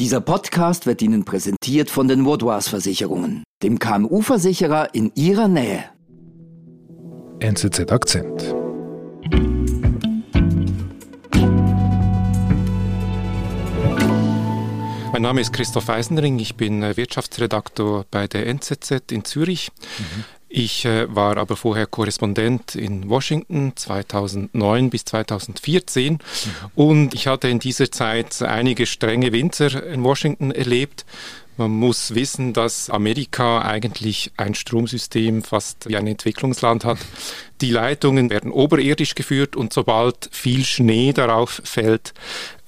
Dieser Podcast wird Ihnen präsentiert von den Vaudois Versicherungen, dem KMU-Versicherer in Ihrer Nähe. NZZ Akzent. Mein Name ist Christoph Eisenring, ich bin äh, Wirtschaftsredaktor bei der NZZ in Zürich. Mhm. Ich äh, war aber vorher Korrespondent in Washington 2009 bis 2014 mhm. und ich hatte in dieser Zeit einige strenge Winter in Washington erlebt. Man muss wissen, dass Amerika eigentlich ein Stromsystem fast wie ein Entwicklungsland hat. Die Leitungen werden oberirdisch geführt und sobald viel Schnee darauf fällt,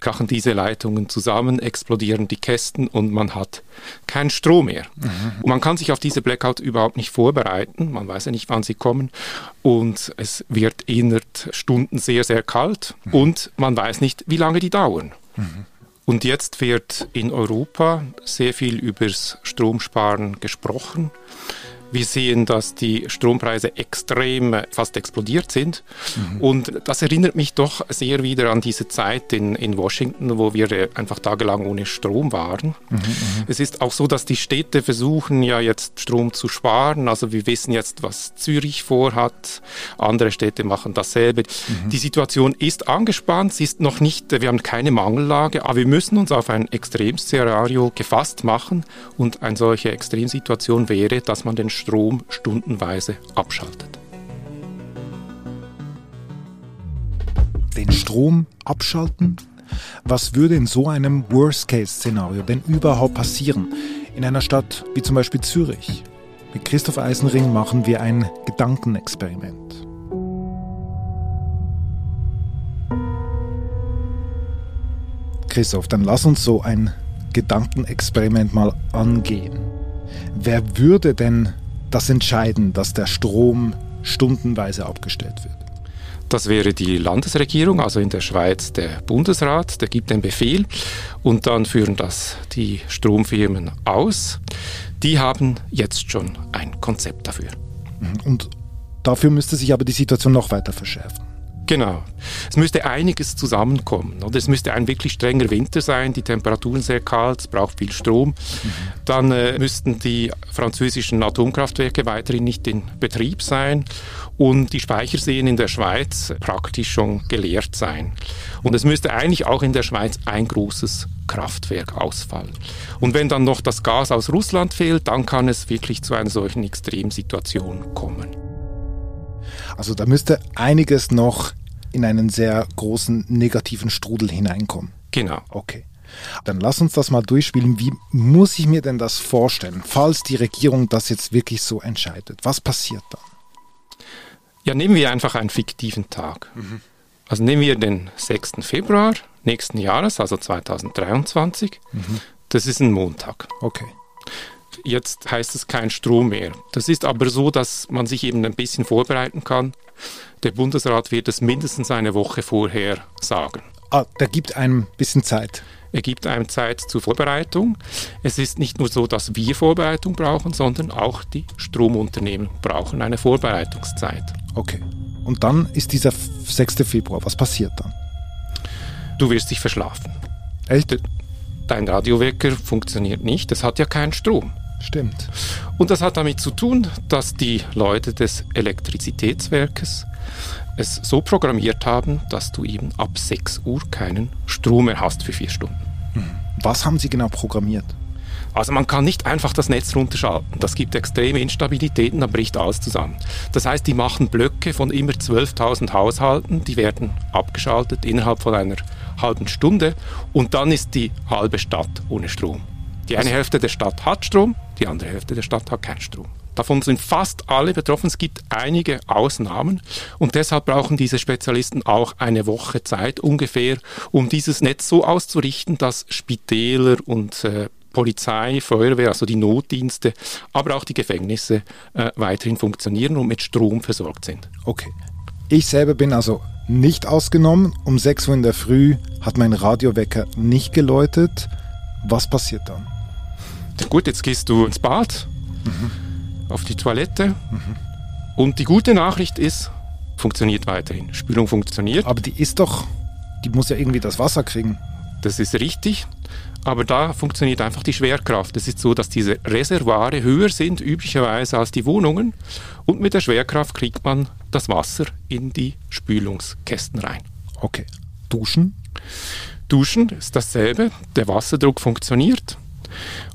krachen diese Leitungen zusammen, explodieren die Kästen und man hat keinen Strom mehr. Mhm. Man kann sich auf diese Blackout überhaupt nicht vorbereiten. Man weiß ja nicht, wann sie kommen. Und es wird innerhalb Stunden sehr, sehr kalt mhm. und man weiß nicht, wie lange die dauern. Mhm. Und jetzt wird in Europa sehr viel übers Stromsparen gesprochen. Wir sehen, dass die Strompreise extrem äh, fast explodiert sind. Mhm. Und das erinnert mich doch sehr wieder an diese Zeit in, in Washington, wo wir äh, einfach tagelang ohne Strom waren. Mhm, mhm, es ist auch so, dass die Städte versuchen ja jetzt Strom zu sparen. Also wir wissen jetzt, was Zürich vorhat. Andere Städte machen dasselbe. Mhm. Die Situation ist angespannt. Sie ist noch nicht, wir haben keine Mangellage, aber wir müssen uns auf ein Extremszenario gefasst machen. Und eine solche Extremsituation wäre, dass man den Strom stundenweise abschaltet. Den Strom abschalten? Was würde in so einem Worst-Case-Szenario denn überhaupt passieren? In einer Stadt wie zum Beispiel Zürich. Mit Christoph Eisenring machen wir ein Gedankenexperiment. Christoph, dann lass uns so ein Gedankenexperiment mal angehen. Wer würde denn das entscheiden, dass der Strom stundenweise abgestellt wird? Das wäre die Landesregierung, also in der Schweiz der Bundesrat, der gibt den Befehl und dann führen das die Stromfirmen aus. Die haben jetzt schon ein Konzept dafür. Und dafür müsste sich aber die Situation noch weiter verschärfen. Genau. Es müsste einiges zusammenkommen. Oder es müsste ein wirklich strenger Winter sein, die Temperaturen sehr kalt, es braucht viel Strom. Dann äh, müssten die französischen Atomkraftwerke weiterhin nicht in Betrieb sein und die Speicherseen in der Schweiz praktisch schon geleert sein. Und es müsste eigentlich auch in der Schweiz ein großes Kraftwerk ausfallen. Und wenn dann noch das Gas aus Russland fehlt, dann kann es wirklich zu einer solchen Extremsituation kommen. Also da müsste einiges noch in einen sehr großen negativen Strudel hineinkommen. Genau. Okay. Dann lass uns das mal durchspielen. Wie muss ich mir denn das vorstellen, falls die Regierung das jetzt wirklich so entscheidet? Was passiert dann? Ja, nehmen wir einfach einen fiktiven Tag. Mhm. Also nehmen wir den 6. Februar nächsten Jahres, also 2023. Mhm. Das ist ein Montag. Okay. Jetzt heißt es kein Strom mehr. Das ist aber so, dass man sich eben ein bisschen vorbereiten kann. Der Bundesrat wird es mindestens eine Woche vorher sagen. Ah, der gibt einem ein bisschen Zeit. Er gibt einem Zeit zur Vorbereitung. Es ist nicht nur so, dass wir Vorbereitung brauchen, sondern auch die Stromunternehmen brauchen eine Vorbereitungszeit. Okay. Und dann ist dieser 6. Februar. Was passiert dann? Du wirst dich verschlafen. Echt? Dein Radiowecker funktioniert nicht. Es hat ja keinen Strom. Stimmt. Und das hat damit zu tun, dass die Leute des Elektrizitätswerkes es so programmiert haben, dass du eben ab 6 Uhr keinen Strom mehr hast für vier Stunden. Hm. Was haben Sie genau programmiert? Also man kann nicht einfach das Netz runterschalten. Das gibt extreme Instabilitäten, dann bricht alles zusammen. Das heißt, die machen Blöcke von immer 12.000 Haushalten, die werden abgeschaltet innerhalb von einer halben Stunde und dann ist die halbe Stadt ohne Strom. Die eine Hälfte der Stadt hat Strom, die andere Hälfte der Stadt hat keinen Strom. Davon sind fast alle betroffen. Es gibt einige Ausnahmen und deshalb brauchen diese Spezialisten auch eine Woche Zeit ungefähr, um dieses Netz so auszurichten, dass Spitäler und äh, Polizei, Feuerwehr, also die Notdienste, aber auch die Gefängnisse äh, weiterhin funktionieren und mit Strom versorgt sind. Okay. Ich selber bin also nicht ausgenommen. Um 6 Uhr in der Früh hat mein Radiowecker nicht geläutet. Was passiert dann? Gut, jetzt gehst du ins Bad, mhm. auf die Toilette. Mhm. Und die gute Nachricht ist, funktioniert weiterhin. Spülung funktioniert. Aber die ist doch, die muss ja irgendwie das Wasser kriegen. Das ist richtig. Aber da funktioniert einfach die Schwerkraft. Es ist so, dass diese Reservoire höher sind üblicherweise als die Wohnungen und mit der Schwerkraft kriegt man das Wasser in die Spülungskästen rein. Okay. Duschen? Duschen ist dasselbe. Der Wasserdruck funktioniert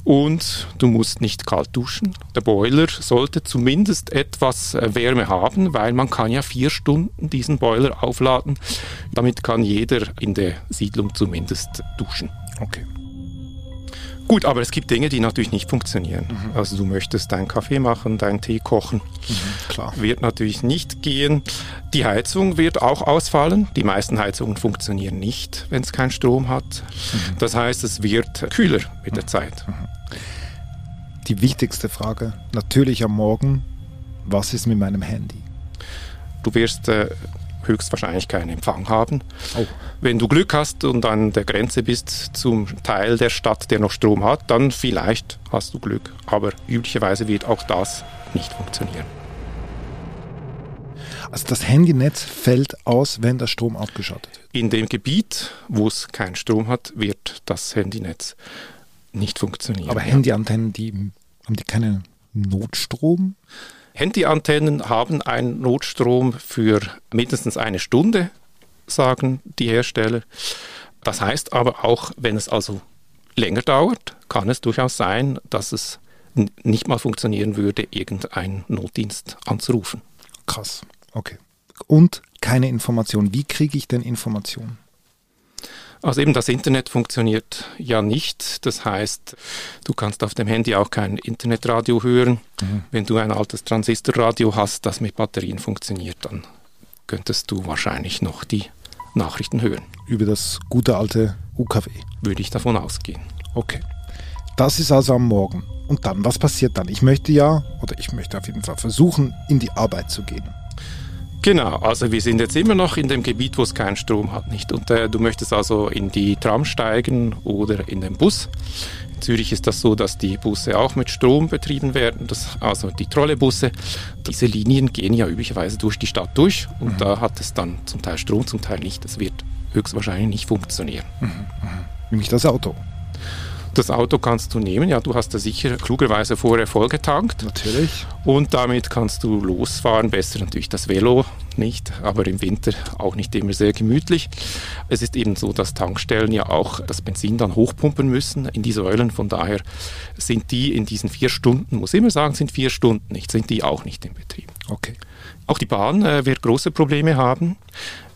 und du musst nicht kalt duschen. Der Boiler sollte zumindest etwas äh, Wärme haben, weil man kann ja vier Stunden diesen Boiler aufladen. Damit kann jeder in der Siedlung zumindest duschen. Okay. Gut, aber es gibt Dinge, die natürlich nicht funktionieren. Mhm. Also du möchtest deinen Kaffee machen, deinen Tee kochen. Mhm, klar. Wird natürlich nicht gehen. Die Heizung wird auch ausfallen. Die meisten Heizungen funktionieren nicht, wenn es keinen Strom hat. Mhm. Das heißt, es wird kühler mit der mhm. Zeit. Mhm. Die wichtigste Frage, natürlich am Morgen, was ist mit meinem Handy? Du wirst äh, höchstwahrscheinlich keinen Empfang haben. Oh. Wenn du Glück hast und an der Grenze bist zum Teil der Stadt, der noch Strom hat, dann vielleicht hast du Glück. Aber üblicherweise wird auch das nicht funktionieren. Also das Handynetz fällt aus, wenn der Strom abgeschaltet wird. In dem Gebiet, wo es keinen Strom hat, wird das Handynetz nicht funktionieren. Aber Handyantennen, die haben die keinen Notstrom? Handyantennen haben einen Notstrom für mindestens eine Stunde, sagen die Hersteller. Das heißt aber auch, wenn es also länger dauert, kann es durchaus sein, dass es nicht mal funktionieren würde, irgendeinen Notdienst anzurufen. Krass, okay. Und keine Information. Wie kriege ich denn Informationen? Also eben das Internet funktioniert ja nicht. Das heißt, du kannst auf dem Handy auch kein Internetradio hören. Mhm. Wenn du ein altes Transistorradio hast, das mit Batterien funktioniert, dann könntest du wahrscheinlich noch die Nachrichten hören. Über das gute alte UKW. Würde ich davon ausgehen. Okay. Das ist also am Morgen. Und dann, was passiert dann? Ich möchte ja, oder ich möchte auf jeden Fall versuchen, in die Arbeit zu gehen. Genau, also wir sind jetzt immer noch in dem Gebiet, wo es keinen Strom hat, nicht? Und äh, du möchtest also in die Tram steigen oder in den Bus. In Zürich ist das so, dass die Busse auch mit Strom betrieben werden, das, also die Trollebusse. Diese Linien gehen ja üblicherweise durch die Stadt durch und mhm. da hat es dann zum Teil Strom, zum Teil nicht. Das wird höchstwahrscheinlich nicht funktionieren. Mhm. Mhm. Nämlich das Auto. Das Auto kannst du nehmen, ja, du hast da sicher klugerweise vorher vollgetankt. Natürlich. Und damit kannst du losfahren. Besser natürlich das Velo nicht, aber im Winter auch nicht immer sehr gemütlich. Es ist eben so, dass Tankstellen ja auch das Benzin dann hochpumpen müssen in die Säulen. Von daher sind die in diesen vier Stunden, muss ich immer sagen, sind vier Stunden nicht, sind die auch nicht in Betrieb. Okay. Auch die Bahn äh, wird große Probleme haben.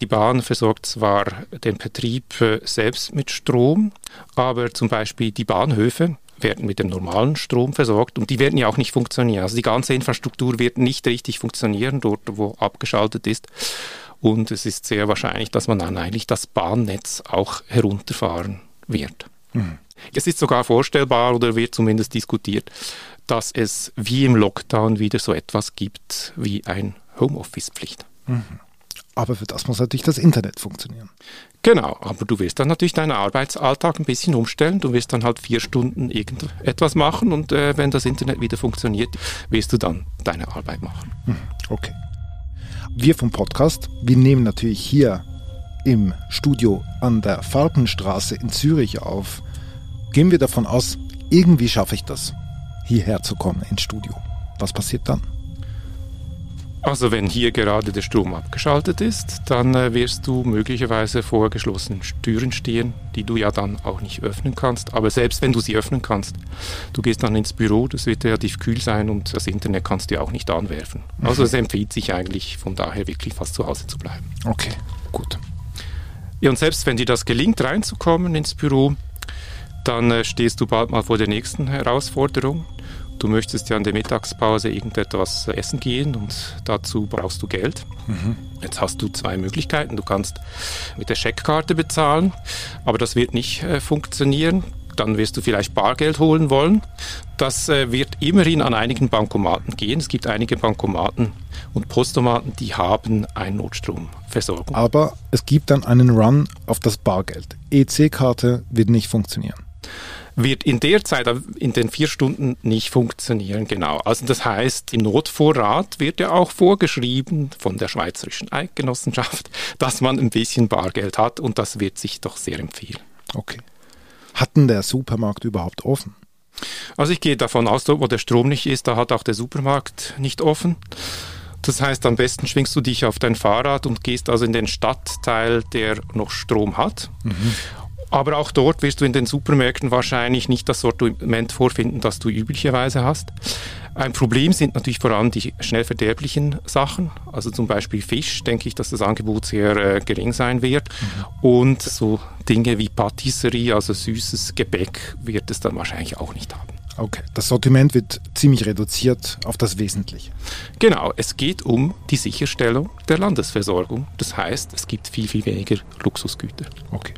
Die Bahn versorgt zwar den Betrieb äh, selbst mit Strom, aber zum Beispiel die Bahnhöfe werden mit dem normalen Strom versorgt und die werden ja auch nicht funktionieren. Also die ganze Infrastruktur wird nicht richtig funktionieren, dort wo abgeschaltet ist. Und es ist sehr wahrscheinlich, dass man dann eigentlich das Bahnnetz auch herunterfahren wird. Mhm. Es ist sogar vorstellbar oder wird zumindest diskutiert, dass es wie im Lockdown wieder so etwas gibt wie ein Homeoffice-Pflicht. Mhm. Aber für das muss natürlich das Internet funktionieren. Genau, aber du wirst dann natürlich deinen Arbeitsalltag ein bisschen umstellen. Du wirst dann halt vier Stunden irgendetwas machen und äh, wenn das Internet wieder funktioniert, wirst du dann deine Arbeit machen. Mhm. Okay. Wir vom Podcast, wir nehmen natürlich hier im Studio an der Falkenstraße in Zürich auf. Gehen wir davon aus, irgendwie schaffe ich das, hierher zu kommen ins Studio. Was passiert dann? Also wenn hier gerade der Strom abgeschaltet ist, dann äh, wirst du möglicherweise vor geschlossenen Türen stehen, die du ja dann auch nicht öffnen kannst. Aber selbst wenn du sie öffnen kannst, du gehst dann ins Büro, das wird relativ kühl sein und das Internet kannst du ja auch nicht anwerfen. Mhm. Also es empfiehlt sich eigentlich von daher wirklich fast zu Hause zu bleiben. Okay, gut. Ja, und selbst wenn dir das gelingt, reinzukommen ins Büro, dann äh, stehst du bald mal vor der nächsten Herausforderung. Du möchtest ja in der Mittagspause irgendetwas essen gehen und dazu brauchst du Geld. Mhm. Jetzt hast du zwei Möglichkeiten. Du kannst mit der Scheckkarte bezahlen, aber das wird nicht äh, funktionieren. Dann wirst du vielleicht Bargeld holen wollen. Das äh, wird immerhin an einigen Bankomaten gehen. Es gibt einige Bankomaten und Postomaten, die haben eine Notstromversorgung. Aber es gibt dann einen Run auf das Bargeld. EC-Karte wird nicht funktionieren wird in der Zeit, in den vier Stunden nicht funktionieren, genau. Also das heißt, im Notvorrat wird ja auch vorgeschrieben von der Schweizerischen Eidgenossenschaft, dass man ein bisschen Bargeld hat und das wird sich doch sehr empfehlen. Okay. Hatten der Supermarkt überhaupt offen? Also ich gehe davon aus, wo der Strom nicht ist, da hat auch der Supermarkt nicht offen. Das heißt, am besten schwingst du dich auf dein Fahrrad und gehst also in den Stadtteil, der noch Strom hat. Mhm. Aber auch dort wirst du in den Supermärkten wahrscheinlich nicht das Sortiment vorfinden, das du üblicherweise hast. Ein Problem sind natürlich vor allem die schnell verderblichen Sachen. Also zum Beispiel Fisch, denke ich, dass das Angebot sehr äh, gering sein wird. Mhm. Und so Dinge wie Patisserie, also süßes Gebäck, wird es dann wahrscheinlich auch nicht haben. Okay, das Sortiment wird ziemlich reduziert auf das Wesentliche. Genau, es geht um die Sicherstellung der Landesversorgung. Das heißt, es gibt viel, viel weniger Luxusgüter. Okay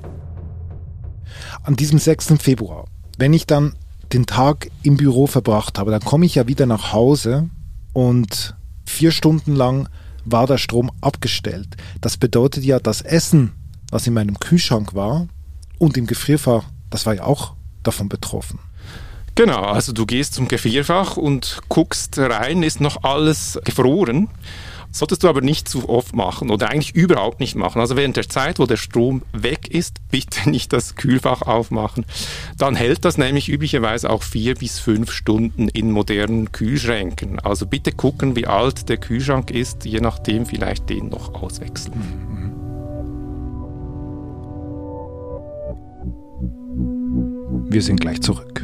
an diesem 6. Februar, wenn ich dann den Tag im Büro verbracht habe, dann komme ich ja wieder nach Hause und vier Stunden lang war der Strom abgestellt. Das bedeutet ja, das Essen, was in meinem Kühlschrank war und im Gefrierfach, das war ja auch davon betroffen. Genau, also du gehst zum Gefrierfach und guckst rein, ist noch alles gefroren. Solltest du aber nicht zu oft machen oder eigentlich überhaupt nicht machen. Also während der Zeit, wo der Strom weg ist, bitte nicht das Kühlfach aufmachen. Dann hält das nämlich üblicherweise auch vier bis fünf Stunden in modernen Kühlschränken. Also bitte gucken, wie alt der Kühlschrank ist, je nachdem vielleicht den noch auswechseln. Wir sind gleich zurück.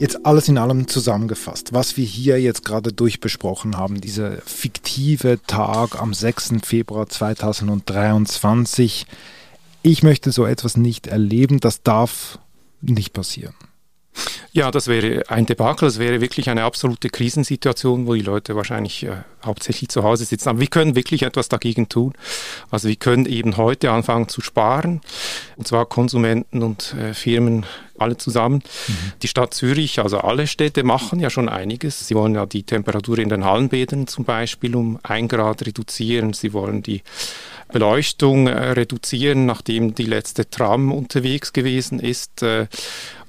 Jetzt alles in allem zusammengefasst, was wir hier jetzt gerade durchbesprochen haben, dieser fiktive Tag am 6. Februar 2023. Ich möchte so etwas nicht erleben, das darf nicht passieren. Ja, das wäre ein Debakel, das wäre wirklich eine absolute Krisensituation, wo die Leute wahrscheinlich äh, hauptsächlich zu Hause sitzen. Aber wir können wirklich etwas dagegen tun. Also wir können eben heute anfangen zu sparen, und zwar Konsumenten und äh, Firmen alle zusammen. Mhm. Die Stadt Zürich, also alle Städte machen ja schon einiges. Sie wollen ja die Temperatur in den Hallenbädern zum Beispiel um ein Grad reduzieren. Sie wollen die Beleuchtung äh, reduzieren, nachdem die letzte Tram unterwegs gewesen ist.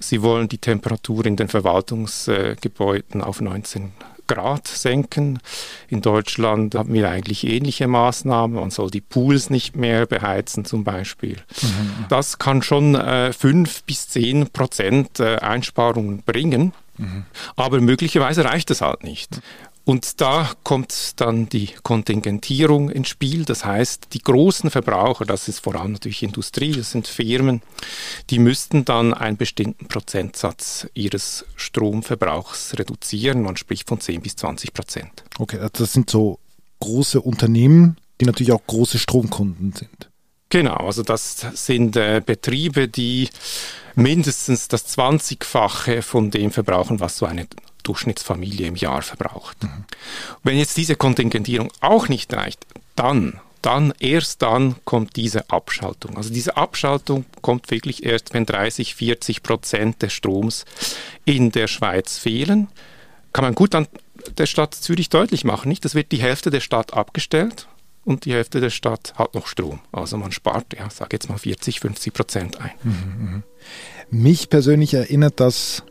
Sie wollen die Temperatur in den Verwaltungsgebäuden auf 19 Grad senken. In Deutschland haben wir eigentlich ähnliche Maßnahmen. Man soll die Pools nicht mehr beheizen zum Beispiel. Mhm. Das kann schon äh, 5 bis 10 Prozent äh, Einsparungen bringen. Mhm. Aber möglicherweise reicht es halt nicht. Und da kommt dann die Kontingentierung ins Spiel. Das heißt, die großen Verbraucher, das ist vor allem natürlich Industrie, das sind Firmen, die müssten dann einen bestimmten Prozentsatz ihres Stromverbrauchs reduzieren. Man spricht von 10 bis 20 Prozent. Okay, also das sind so große Unternehmen, die natürlich auch große Stromkunden sind. Genau, also das sind äh, Betriebe, die mindestens das 20-fache von dem verbrauchen, was so eine Durchschnittsfamilie im Jahr verbraucht. Mhm. Wenn jetzt diese Kontingentierung auch nicht reicht, dann dann, erst dann kommt diese Abschaltung. Also diese Abschaltung kommt wirklich erst, wenn 30, 40 Prozent des Stroms in der Schweiz fehlen. Kann man gut an der Stadt Zürich deutlich machen, nicht? Das wird die Hälfte der Stadt abgestellt und die Hälfte der Stadt hat noch Strom. Also man spart, ja, sage jetzt mal 40, 50 Prozent ein. Mhm. Mich persönlich erinnert das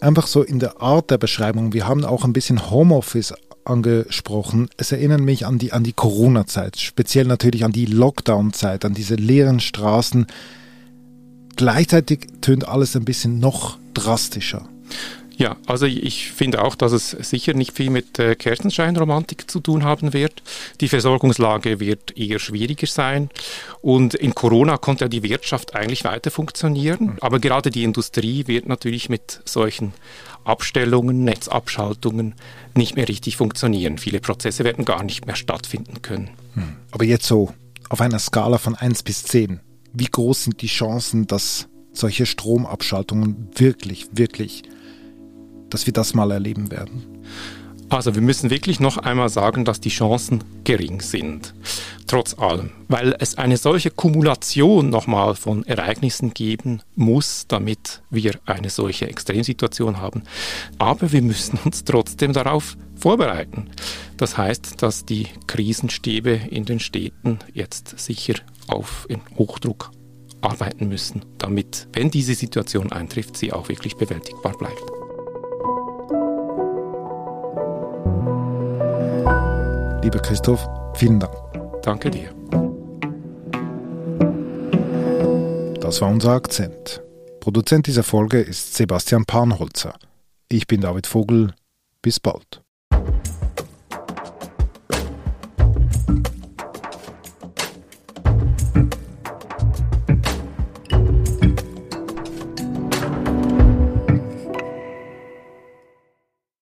einfach so in der Art der Beschreibung. Wir haben auch ein bisschen Homeoffice angesprochen. Es erinnert mich an die, an die Corona-Zeit, speziell natürlich an die Lockdown-Zeit, an diese leeren Straßen. Gleichzeitig tönt alles ein bisschen noch drastischer. Ja, also ich finde auch, dass es sicher nicht viel mit äh, Kerzenscheinromantik zu tun haben wird. Die Versorgungslage wird eher schwieriger sein. Und in Corona konnte ja die Wirtschaft eigentlich weiter funktionieren. Mhm. Aber gerade die Industrie wird natürlich mit solchen Abstellungen, Netzabschaltungen nicht mehr richtig funktionieren. Viele Prozesse werden gar nicht mehr stattfinden können. Mhm. Aber jetzt so auf einer Skala von 1 bis 10. Wie groß sind die Chancen, dass solche Stromabschaltungen wirklich, wirklich dass wir das mal erleben werden? Also wir müssen wirklich noch einmal sagen, dass die Chancen gering sind. trotz allem, weil es eine solche Kumulation nochmal von Ereignissen geben muss, damit wir eine solche Extremsituation haben. Aber wir müssen uns trotzdem darauf vorbereiten. Das heißt, dass die Krisenstäbe in den Städten jetzt sicher auf in Hochdruck arbeiten müssen, damit, wenn diese Situation eintrifft, sie auch wirklich bewältigbar bleibt. Lieber Christoph, vielen Dank. Danke dir. Das war unser Akzent. Produzent dieser Folge ist Sebastian Panholzer. Ich bin David Vogel. Bis bald.